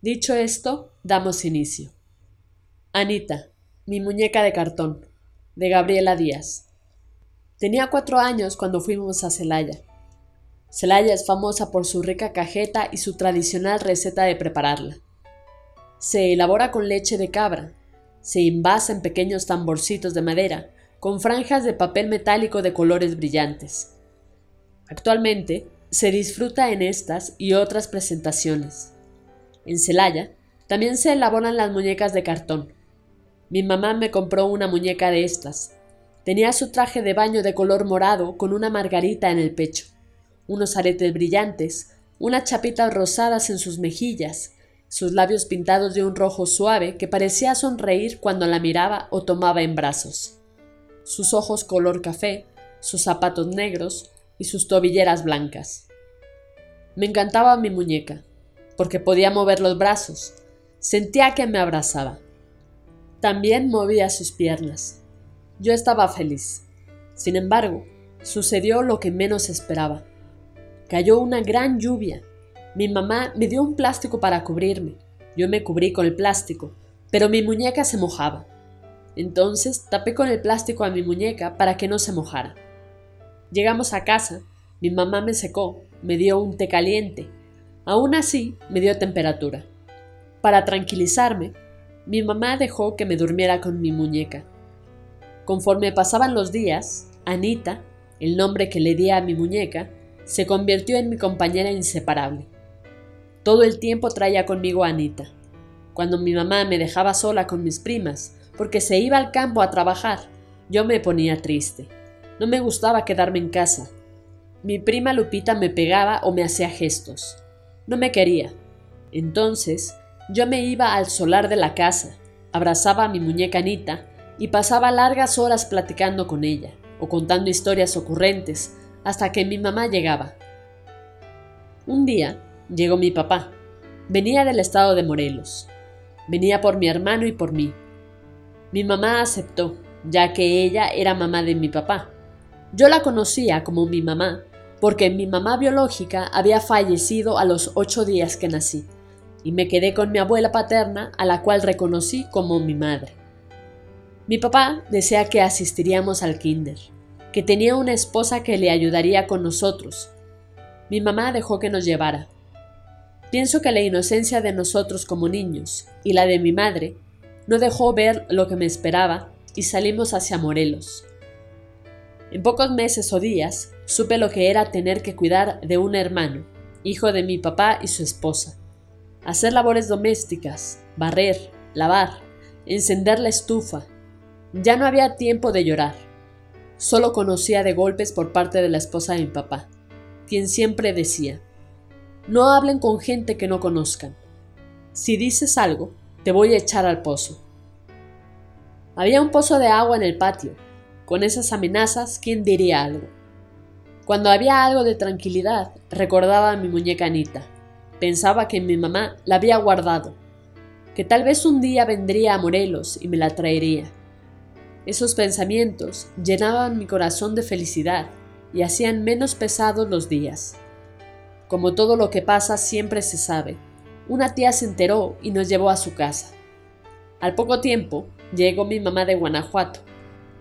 Dicho esto, damos inicio. Anita, mi muñeca de cartón, de Gabriela Díaz. Tenía cuatro años cuando fuimos a Celaya. Celaya es famosa por su rica cajeta y su tradicional receta de prepararla. Se elabora con leche de cabra, se envasa en pequeños tamborcitos de madera, con franjas de papel metálico de colores brillantes. Actualmente se disfruta en estas y otras presentaciones. En Celaya también se elaboran las muñecas de cartón. Mi mamá me compró una muñeca de estas. Tenía su traje de baño de color morado con una margarita en el pecho, unos aretes brillantes, unas chapitas rosadas en sus mejillas, sus labios pintados de un rojo suave que parecía sonreír cuando la miraba o tomaba en brazos, sus ojos color café, sus zapatos negros y sus tobilleras blancas. Me encantaba mi muñeca porque podía mover los brazos. Sentía que me abrazaba. También movía sus piernas. Yo estaba feliz. Sin embargo, sucedió lo que menos esperaba. Cayó una gran lluvia. Mi mamá me dio un plástico para cubrirme. Yo me cubrí con el plástico, pero mi muñeca se mojaba. Entonces tapé con el plástico a mi muñeca para que no se mojara. Llegamos a casa, mi mamá me secó, me dio un té caliente Aún así, me dio temperatura. Para tranquilizarme, mi mamá dejó que me durmiera con mi muñeca. Conforme pasaban los días, Anita, el nombre que le di a mi muñeca, se convirtió en mi compañera inseparable. Todo el tiempo traía conmigo a Anita. Cuando mi mamá me dejaba sola con mis primas, porque se iba al campo a trabajar, yo me ponía triste. No me gustaba quedarme en casa. Mi prima Lupita me pegaba o me hacía gestos. No me quería. Entonces yo me iba al solar de la casa, abrazaba a mi muñeca Anita y pasaba largas horas platicando con ella o contando historias ocurrentes hasta que mi mamá llegaba. Un día llegó mi papá. Venía del estado de Morelos. Venía por mi hermano y por mí. Mi mamá aceptó, ya que ella era mamá de mi papá. Yo la conocía como mi mamá porque mi mamá biológica había fallecido a los ocho días que nací, y me quedé con mi abuela paterna, a la cual reconocí como mi madre. Mi papá decía que asistiríamos al kinder, que tenía una esposa que le ayudaría con nosotros. Mi mamá dejó que nos llevara. Pienso que la inocencia de nosotros como niños y la de mi madre no dejó ver lo que me esperaba y salimos hacia Morelos. En pocos meses o días supe lo que era tener que cuidar de un hermano, hijo de mi papá y su esposa. Hacer labores domésticas, barrer, lavar, encender la estufa. Ya no había tiempo de llorar. Solo conocía de golpes por parte de la esposa de mi papá, quien siempre decía, no hablen con gente que no conozcan. Si dices algo, te voy a echar al pozo. Había un pozo de agua en el patio. Con esas amenazas, ¿quién diría algo? Cuando había algo de tranquilidad, recordaba a mi muñeca Anita. Pensaba que mi mamá la había guardado, que tal vez un día vendría a Morelos y me la traería. Esos pensamientos llenaban mi corazón de felicidad y hacían menos pesados los días. Como todo lo que pasa siempre se sabe, una tía se enteró y nos llevó a su casa. Al poco tiempo llegó mi mamá de Guanajuato.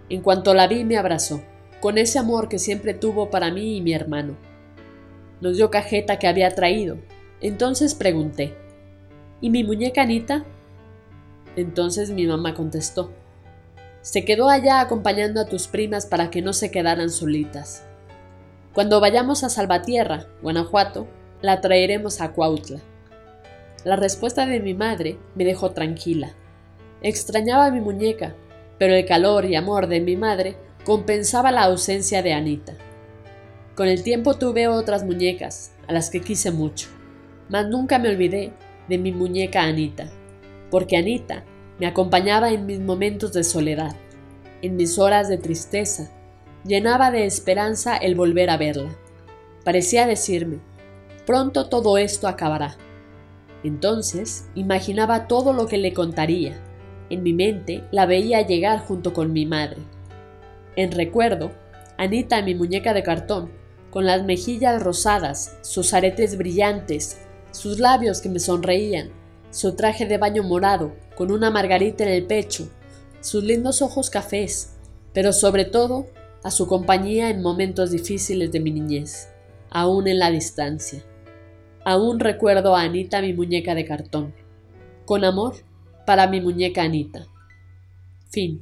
En cuanto la vi me abrazó con ese amor que siempre tuvo para mí y mi hermano. Nos dio cajeta que había traído. Entonces pregunté, ¿y mi muñeca Anita? Entonces mi mamá contestó, se quedó allá acompañando a tus primas para que no se quedaran solitas. Cuando vayamos a Salvatierra, Guanajuato, la traeremos a Cuautla. La respuesta de mi madre me dejó tranquila. Extrañaba mi muñeca, pero el calor y amor de mi madre compensaba la ausencia de Anita. Con el tiempo tuve otras muñecas, a las que quise mucho, mas nunca me olvidé de mi muñeca Anita. porque Anita me acompañaba en mis momentos de soledad, en mis horas de tristeza, llenaba de esperanza el volver a verla. Parecía decirme, pronto todo esto acabará. Entonces imaginaba todo lo que le contaría. En mi mente la veía llegar junto con mi madre. En recuerdo, Anita, mi muñeca de cartón, con las mejillas rosadas, sus aretes brillantes, sus labios que me sonreían, su traje de baño morado, con una margarita en el pecho, sus lindos ojos cafés, pero sobre todo a su compañía en momentos difíciles de mi niñez, aún en la distancia. Aún recuerdo a Anita, mi muñeca de cartón. Con amor, para mi muñeca Anita. Fin.